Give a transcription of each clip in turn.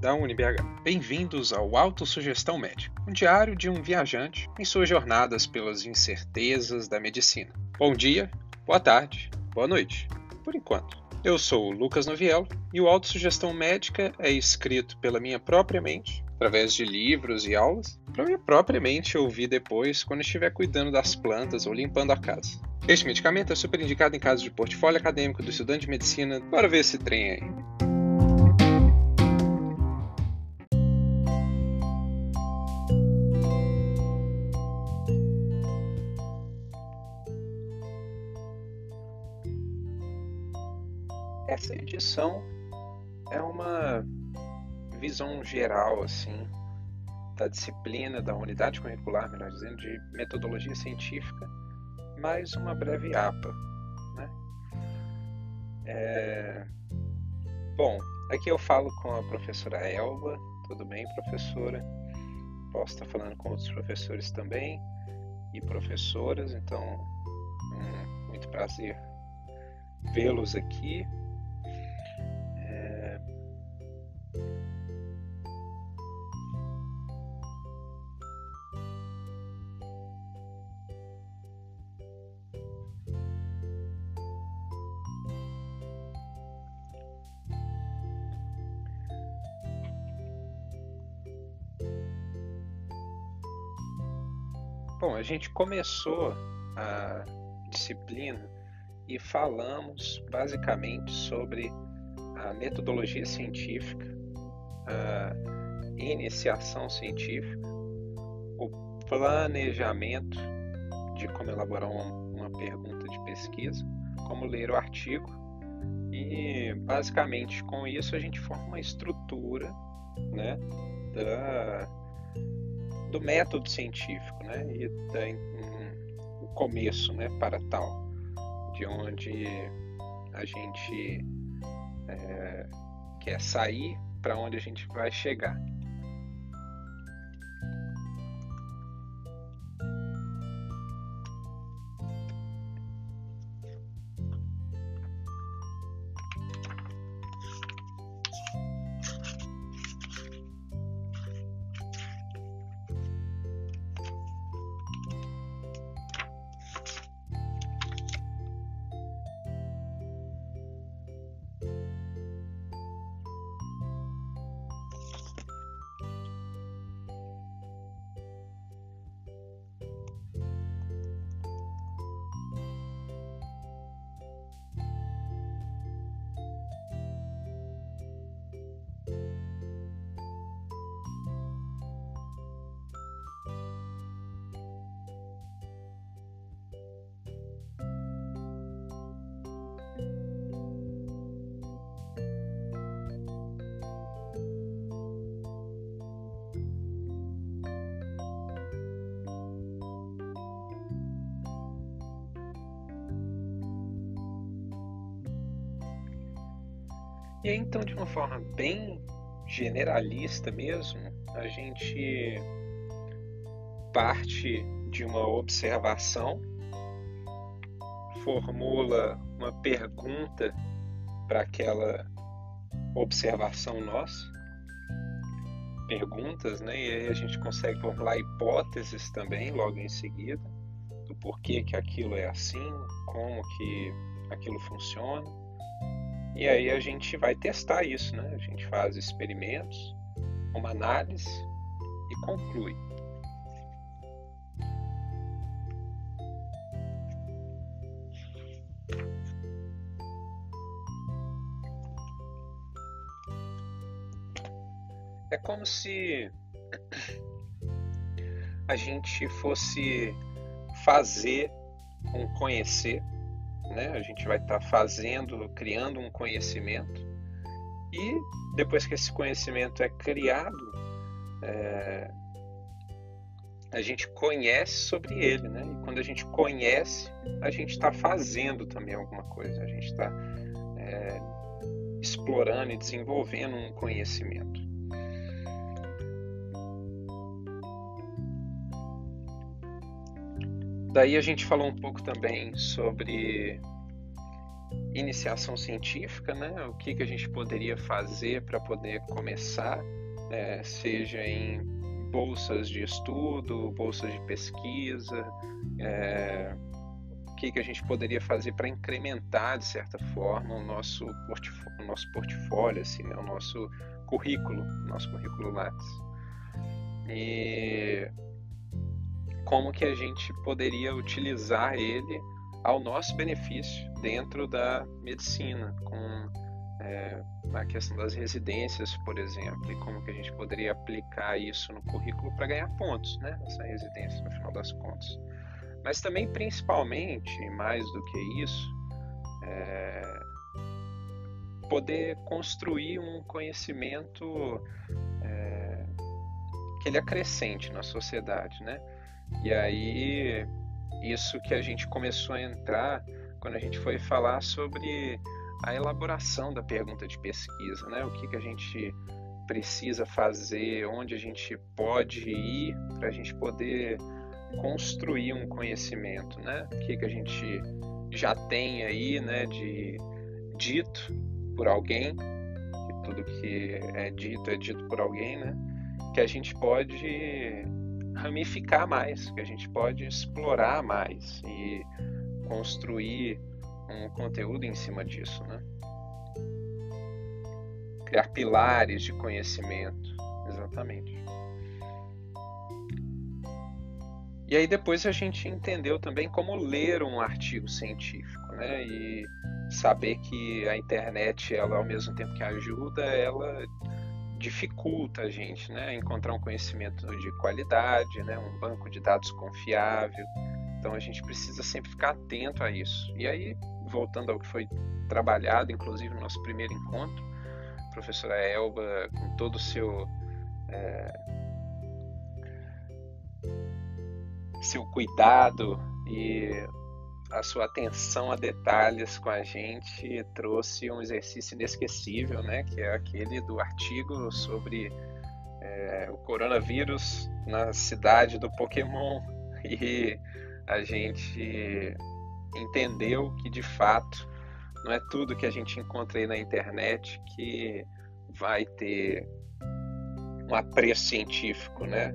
da UniBH. Bem-vindos ao Autossugestão Médica, um diário de um viajante em suas jornadas pelas incertezas da medicina. Bom dia, boa tarde, boa noite, por enquanto. Eu sou o Lucas Noviello e o Autossugestão Médica é escrito pela minha própria mente, através de livros e aulas, para minha própria mente ouvir depois quando estiver cuidando das plantas ou limpando a casa. Este medicamento é super indicado em casos de portfólio acadêmico do estudante de medicina. Bora ver esse trem aí. Essa edição é uma visão geral assim da disciplina, da unidade curricular, melhor dizendo, de metodologia científica mais uma breve APA. Né? É... Bom, aqui eu falo com a professora Elba. Tudo bem, professora? Posso estar falando com outros professores também e professoras, então, hum, muito prazer vê-los aqui. Bom, a gente começou a disciplina e falamos basicamente sobre a metodologia científica, a iniciação científica, o planejamento de como elaborar uma, pergunta de pesquisa, como ler o artigo. E basicamente com isso a gente forma uma estrutura né, da do método científico, né? E da, um, o começo, né? Para tal, de onde a gente é, quer sair, para onde a gente vai chegar. E aí, então, de uma forma bem generalista mesmo, a gente parte de uma observação, formula uma pergunta para aquela observação nossa, perguntas, né? E aí a gente consegue formular hipóteses também logo em seguida do porquê que aquilo é assim, como que aquilo funciona. E aí a gente vai testar isso, né? A gente faz experimentos, uma análise e conclui. É como se a gente fosse fazer um conhecer né? A gente vai estar tá fazendo, criando um conhecimento e depois que esse conhecimento é criado, é, a gente conhece sobre ele, né? E quando a gente conhece, a gente está fazendo também alguma coisa, a gente está é, explorando e desenvolvendo um conhecimento. Daí a gente falou um pouco também sobre iniciação científica, né? O que, que a gente poderia fazer para poder começar, é, seja em bolsas de estudo, bolsas de pesquisa, é, o que, que a gente poderia fazer para incrementar, de certa forma, o nosso portfólio, o nosso portfólio assim, né? o nosso currículo, nosso currículo Lattes. E como que a gente poderia utilizar ele ao nosso benefício dentro da medicina, com é, a questão das residências, por exemplo, e como que a gente poderia aplicar isso no currículo para ganhar pontos, né, essa residência no final das contas. Mas também, principalmente, mais do que isso, é, poder construir um conhecimento é, que ele acrescente na sociedade, né? E aí isso que a gente começou a entrar quando a gente foi falar sobre a elaboração da pergunta de pesquisa, né? O que, que a gente precisa fazer, onde a gente pode ir para a gente poder construir um conhecimento, né? O que, que a gente já tem aí, né, de dito por alguém, que tudo que é dito é dito por alguém, né? Que a gente pode ramificar mais, que a gente pode explorar mais e construir um conteúdo em cima disso, né? Criar pilares de conhecimento, exatamente. E aí depois a gente entendeu também como ler um artigo científico, né? E saber que a internet, ela ao mesmo tempo que ajuda, ela dificulta a gente né, encontrar um conhecimento de qualidade, né, um banco de dados confiável. Então a gente precisa sempre ficar atento a isso. E aí, voltando ao que foi trabalhado, inclusive no nosso primeiro encontro, a professora Elba, com todo o seu. É, seu cuidado e a sua atenção a detalhes com a gente trouxe um exercício inesquecível, né? Que é aquele do artigo sobre é, o coronavírus na cidade do Pokémon e a gente entendeu que de fato não é tudo que a gente encontra aí na internet que vai ter um apreço científico, né?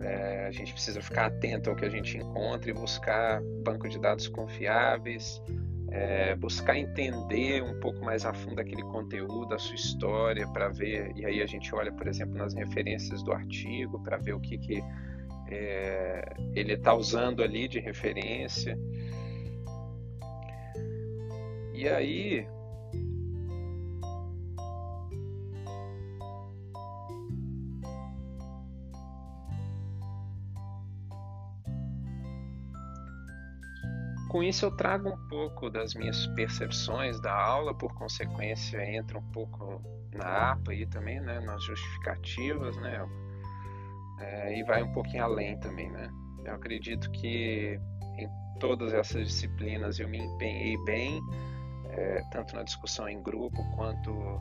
É, a gente precisa ficar atento ao que a gente encontra e buscar banco de dados confiáveis, é, buscar entender um pouco mais a fundo aquele conteúdo, a sua história, para ver. E aí a gente olha, por exemplo, nas referências do artigo para ver o que, que é, ele está usando ali de referência. E aí Com isso, eu trago um pouco das minhas percepções da aula, por consequência, entra um pouco na APA e também, né, nas justificativas, né, é, e vai um pouquinho além também, né. Eu acredito que em todas essas disciplinas eu me empenhei bem, é, tanto na discussão em grupo quanto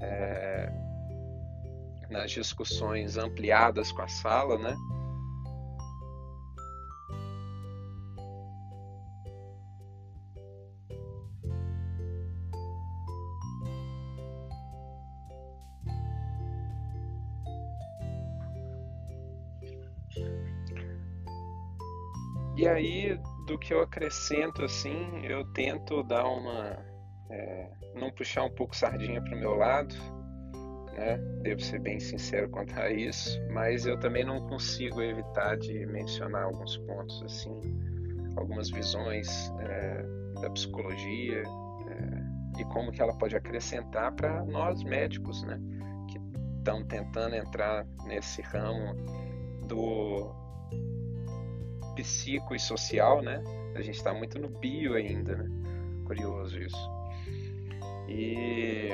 é, nas discussões ampliadas com a sala, né. Que eu acrescento, assim, eu tento dar uma. É, não puxar um pouco sardinha para o meu lado, né? Devo ser bem sincero quanto a isso, mas eu também não consigo evitar de mencionar alguns pontos, assim, algumas visões é, da psicologia é, e como que ela pode acrescentar para nós médicos, né? Que estão tentando entrar nesse ramo do psico e social, né? A gente está muito no bio ainda, né? Curioso isso. E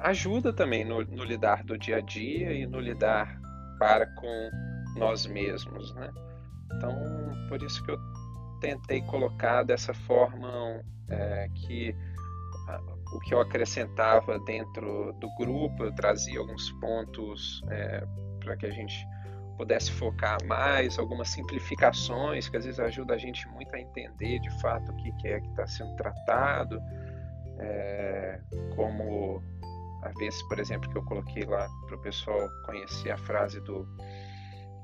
ajuda também no, no, lidar do dia a dia e no lidar para com nós mesmos, né? Então, por isso que eu tentei colocar dessa forma é, que o que eu acrescentava dentro do grupo, eu trazia alguns pontos é, para que a gente pudesse focar mais, algumas simplificações que às vezes ajuda a gente muito a entender de fato o que é que está sendo tratado, é, como a vez, por exemplo, que eu coloquei lá para o pessoal conhecer a frase do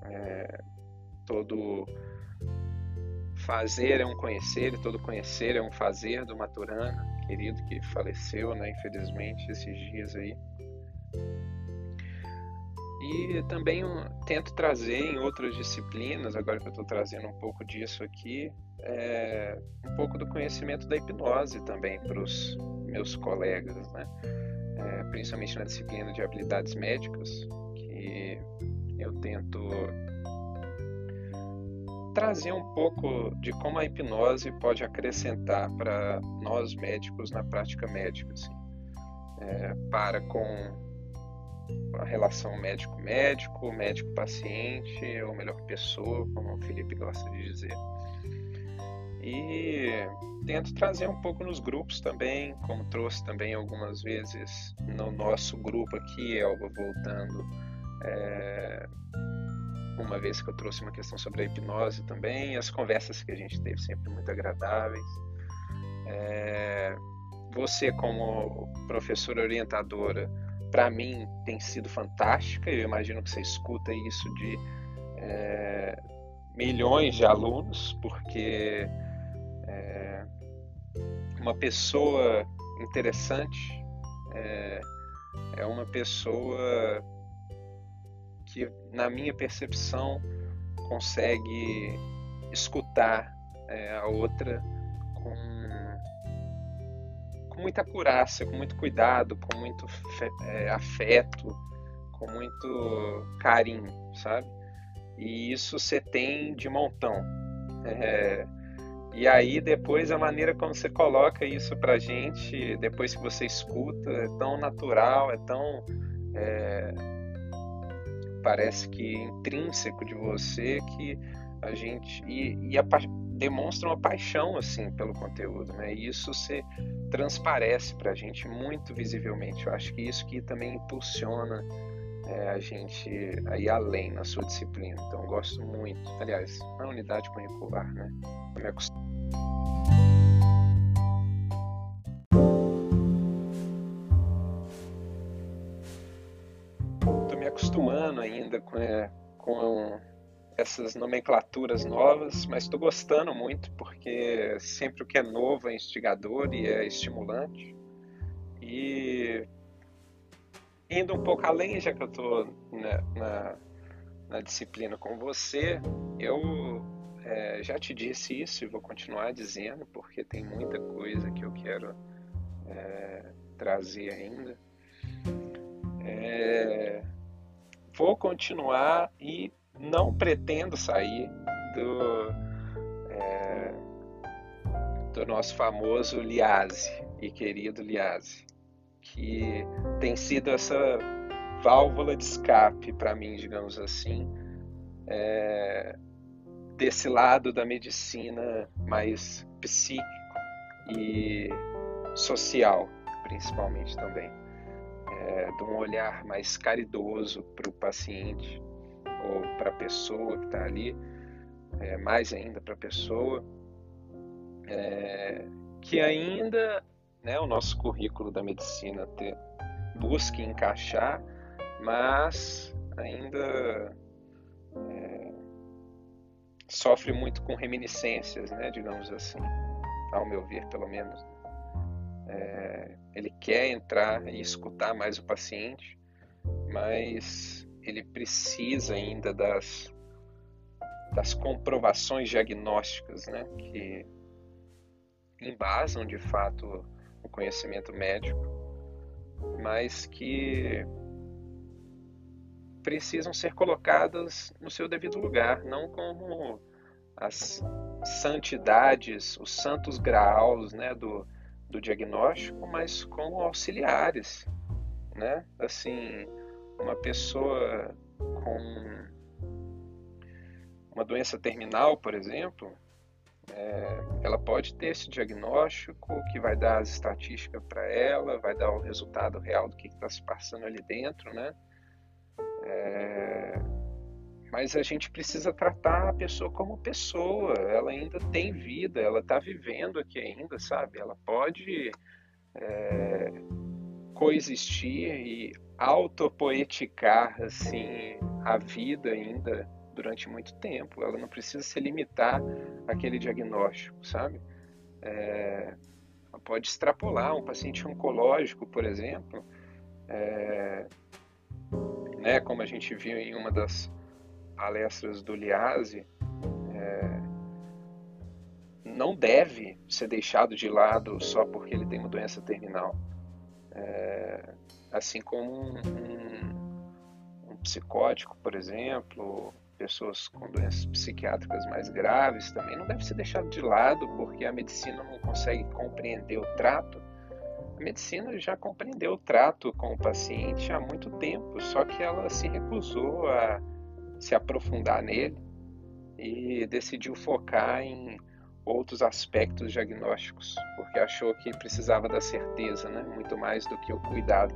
é, todo fazer é um conhecer e todo conhecer é um fazer do Maturana, querido que faleceu, né, infelizmente, esses dias aí. E também tento trazer em outras disciplinas, agora que eu estou trazendo um pouco disso aqui, é, um pouco do conhecimento da hipnose também para os meus colegas, né? É, principalmente na disciplina de habilidades médicas, que eu tento trazer um pouco de como a hipnose pode acrescentar para nós médicos na prática médica, assim, é, para com a relação médico-médico, médico-paciente, ou melhor, pessoa, como o Felipe gosta de dizer. E tento trazer um pouco nos grupos também, como trouxe também algumas vezes no nosso grupo aqui, Elba, voltando. É, uma vez que eu trouxe uma questão sobre a hipnose também, as conversas que a gente teve sempre muito agradáveis. É, você, como professora orientadora, para mim tem sido fantástica. Eu imagino que você escuta isso de é, milhões de alunos, porque é, uma pessoa interessante é, é uma pessoa que, na minha percepção, consegue escutar é, a outra com com muita curácia, com muito cuidado, com muito é, afeto, com muito carinho, sabe? E isso você tem de montão. É, e aí depois a maneira como você coloca isso pra gente, depois que você escuta, é tão natural, é tão. É, parece que intrínseco de você que a gente. E, e a, demonstra uma paixão assim pelo conteúdo, né? E isso se transparece para a gente muito visivelmente. Eu acho que isso que também impulsiona é, a gente a ir além na sua disciplina. Então, gosto muito. Aliás, na unidade curricular, né? Eu. Estou me acostumando ainda com, é, com essas nomenclaturas novas, mas estou gostando muito porque sempre o que é novo é instigador e é estimulante. E indo um pouco além, já que eu estou na, na, na, disciplina com você, eu é, já te disse isso e vou continuar dizendo porque tem muita coisa que eu quero é, trazer ainda. É, vou continuar e não pretendo sair do, é, do nosso famoso Liase e querido Liase, que tem sido essa válvula de escape para mim, digamos assim, é, desse lado da medicina mais psíquico e social, principalmente também, é, de um olhar mais caridoso para o paciente ou para a pessoa que está ali, é, mais ainda para a pessoa, é, que ainda né, o nosso currículo da medicina te, busque encaixar, mas ainda é, sofre muito com reminiscências, né, digamos assim, ao meu ver, pelo menos. É, ele quer entrar e escutar mais o paciente, mas ele precisa ainda das, das comprovações diagnósticas, né, que embasam de fato o conhecimento médico, mas que precisam ser colocadas no seu devido lugar, não como as santidades, os santos graus né, do, do diagnóstico, mas como auxiliares, né? Assim, uma pessoa com uma doença terminal, por exemplo, é, ela pode ter esse diagnóstico que vai dar as estatísticas para ela, vai dar o resultado real do que está se passando ali dentro, né? É, mas a gente precisa tratar a pessoa como pessoa. Ela ainda tem vida, ela está vivendo aqui ainda, sabe? Ela pode é, coexistir e autopoeticar assim a vida ainda durante muito tempo. Ela não precisa se limitar àquele diagnóstico, sabe? É, ela pode extrapolar um paciente oncológico, por exemplo, é, né, como a gente viu em uma das palestras do Liase, é, não deve ser deixado de lado só porque ele tem uma doença terminal. É, assim como um, um, um, psicótico, por exemplo, pessoas com doenças psiquiátricas mais graves também não deve ser deixado de lado porque a medicina não consegue compreender o trato. A medicina já compreendeu o trato com o paciente há muito tempo, só que ela se recusou a se aprofundar nele e decidiu focar em outros aspectos diagnósticos, porque achou que precisava da certeza, né? muito mais do que o cuidado.